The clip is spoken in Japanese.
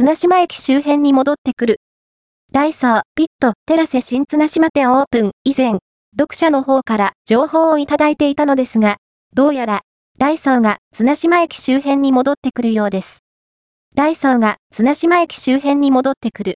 綱島駅周辺に戻ってくる。ダイソー、ピット、テラセ新綱島店オープン以前、読者の方から情報をいただいていたのですが、どうやら、ダイソーが綱島駅周辺に戻ってくるようです。ダイソーが綱島駅周辺に戻ってくる。